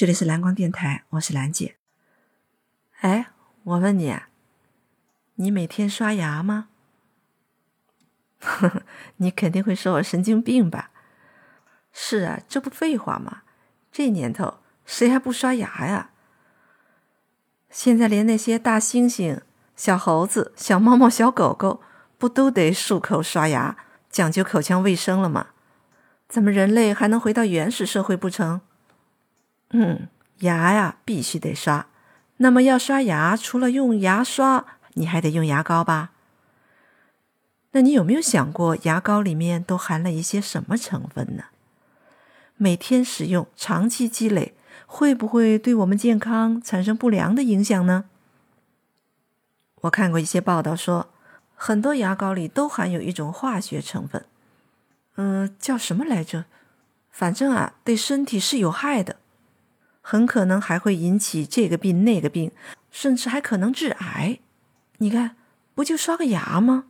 这里是蓝光电台，我是兰姐。哎，我问你，你每天刷牙吗？呵呵，你肯定会说我神经病吧？是啊，这不废话吗？这年头谁还不刷牙呀？现在连那些大猩猩、小猴子、小猫猫、小狗狗，不都得漱口刷牙，讲究口腔卫生了吗？咱们人类还能回到原始社会不成？嗯，牙呀必须得刷。那么要刷牙，除了用牙刷，你还得用牙膏吧？那你有没有想过，牙膏里面都含了一些什么成分呢？每天使用，长期积累，会不会对我们健康产生不良的影响呢？我看过一些报道说，很多牙膏里都含有一种化学成分，嗯，叫什么来着？反正啊，对身体是有害的。很可能还会引起这个病那个病，甚至还可能致癌。你看，不就刷个牙吗？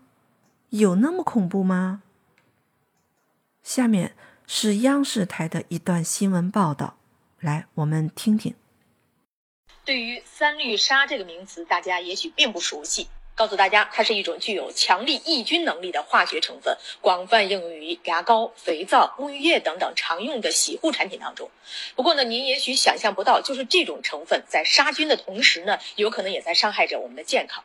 有那么恐怖吗？下面是央视台的一段新闻报道，来，我们听听。对于三氯沙这个名词，大家也许并不熟悉。告诉大家，它是一种具有强力抑菌能力的化学成分，广泛应用于牙膏、肥皂、沐浴液等等常用的洗护产品当中。不过呢，您也许想象不到，就是这种成分在杀菌的同时呢，有可能也在伤害着我们的健康。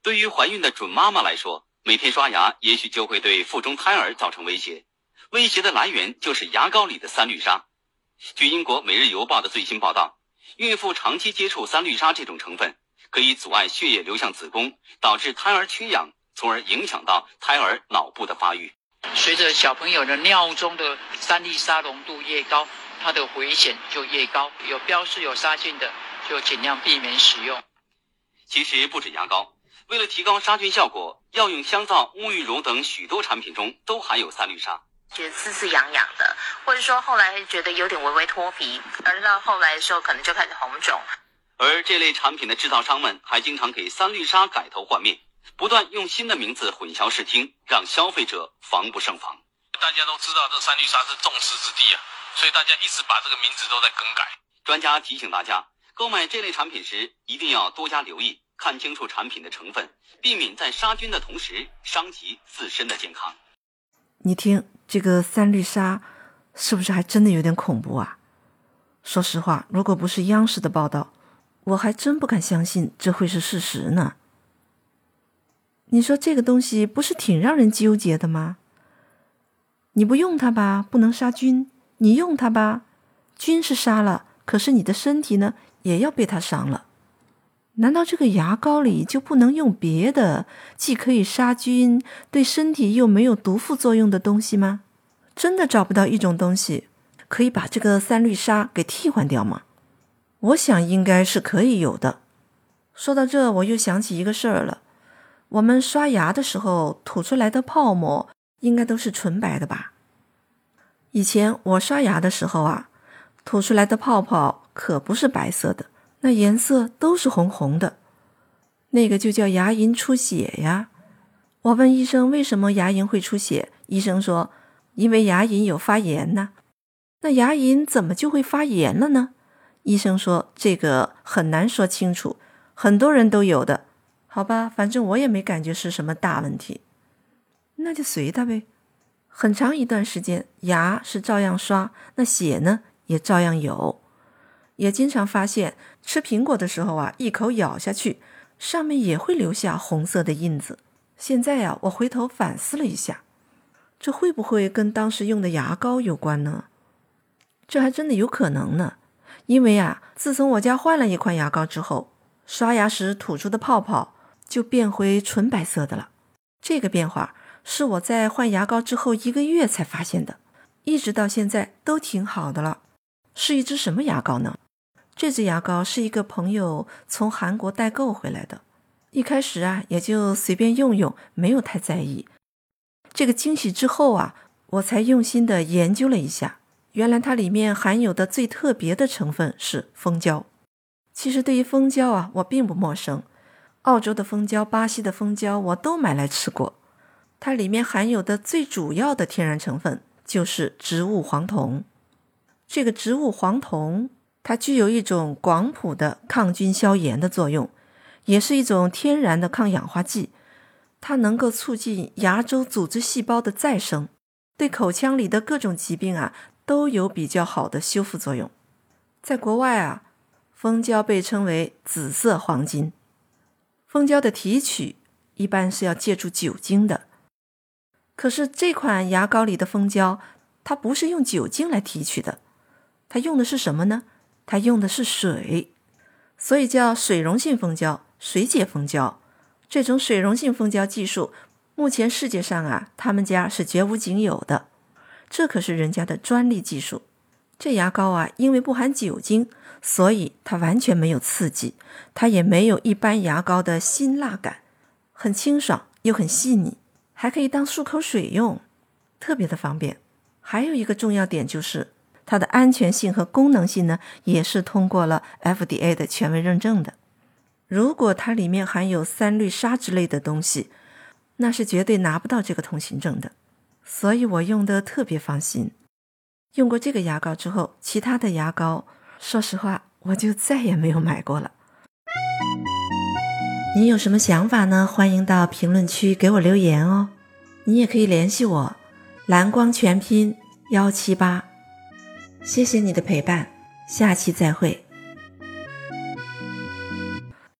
对于怀孕的准妈妈来说，每天刷牙也许就会对腹中胎儿造成威胁。威胁的来源就是牙膏里的三氯沙。据英国《每日邮报》的最新报道，孕妇长期接触三氯沙这种成分。可以阻碍血液流向子宫，导致胎儿缺氧，从而影响到胎儿脑部的发育。随着小朋友的尿中的三氯沙浓度越高，它的危险就越高。有标示有杀菌的，就尽量避免使用。其实不止牙膏，为了提高杀菌效果，药用香皂、沐浴乳等许多产品中都含有三氯沙。觉得刺刺痒痒的，或者说后来觉得有点微微脱皮，而到后来的时候可能就开始红肿。而这类产品的制造商们还经常给三氯沙改头换面，不断用新的名字混淆视听，让消费者防不胜防。大家都知道这三氯沙是众矢之的啊，所以大家一直把这个名字都在更改。专家提醒大家，购买这类产品时一定要多加留意，看清楚产品的成分，避免在杀菌的同时伤及自身的健康。你听这个三氯沙，是不是还真的有点恐怖啊？说实话，如果不是央视的报道，我还真不敢相信这会是事实呢。你说这个东西不是挺让人纠结的吗？你不用它吧，不能杀菌；你用它吧，菌是杀了，可是你的身体呢，也要被它伤了。难道这个牙膏里就不能用别的，既可以杀菌，对身体又没有毒副作用的东西吗？真的找不到一种东西可以把这个三氯沙给替换掉吗？我想应该是可以有的。说到这，我又想起一个事儿了。我们刷牙的时候吐出来的泡沫，应该都是纯白的吧？以前我刷牙的时候啊，吐出来的泡泡可不是白色的，那颜色都是红红的。那个就叫牙龈出血呀。我问医生为什么牙龈会出血，医生说因为牙龈有发炎呢。那牙龈怎么就会发炎了呢？医生说：“这个很难说清楚，很多人都有的，好吧，反正我也没感觉是什么大问题，那就随他呗。很长一段时间，牙是照样刷，那血呢也照样有，也经常发现吃苹果的时候啊，一口咬下去，上面也会留下红色的印子。现在呀，我回头反思了一下，这会不会跟当时用的牙膏有关呢？这还真的有可能呢。”因为啊，自从我家换了一款牙膏之后，刷牙时吐出的泡泡就变回纯白色的了。这个变化是我在换牙膏之后一个月才发现的，一直到现在都挺好的了。是一支什么牙膏呢？这支牙膏是一个朋友从韩国代购回来的。一开始啊，也就随便用用，没有太在意。这个惊喜之后啊，我才用心的研究了一下。原来它里面含有的最特别的成分是蜂胶。其实对于蜂胶啊，我并不陌生。澳洲的蜂胶、巴西的蜂胶，我都买来吃过。它里面含有的最主要的天然成分就是植物黄酮。这个植物黄酮，它具有一种广谱的抗菌消炎的作用，也是一种天然的抗氧化剂。它能够促进牙周组织细胞的再生，对口腔里的各种疾病啊都有比较好的修复作用。在国外啊，蜂胶被称为“紫色黄金”。蜂胶的提取一般是要借助酒精的，可是这款牙膏里的蜂胶，它不是用酒精来提取的，它用的是什么呢？它用的是水，所以叫水溶性蜂胶、水解蜂胶。这种水溶性蜂胶技术，目前世界上啊，他们家是绝无仅有的，这可是人家的专利技术。这牙膏啊，因为不含酒精，所以它完全没有刺激，它也没有一般牙膏的辛辣感，很清爽又很细腻，还可以当漱口水用，特别的方便。还有一个重要点就是它的安全性和功能性呢，也是通过了 FDA 的权威认证的。如果它里面含有三氯沙之类的东西，那是绝对拿不到这个通行证的。所以我用的特别放心。用过这个牙膏之后，其他的牙膏，说实话，我就再也没有买过了。你有什么想法呢？欢迎到评论区给我留言哦。你也可以联系我，蓝光全拼幺七八。谢谢你的陪伴，下期再会。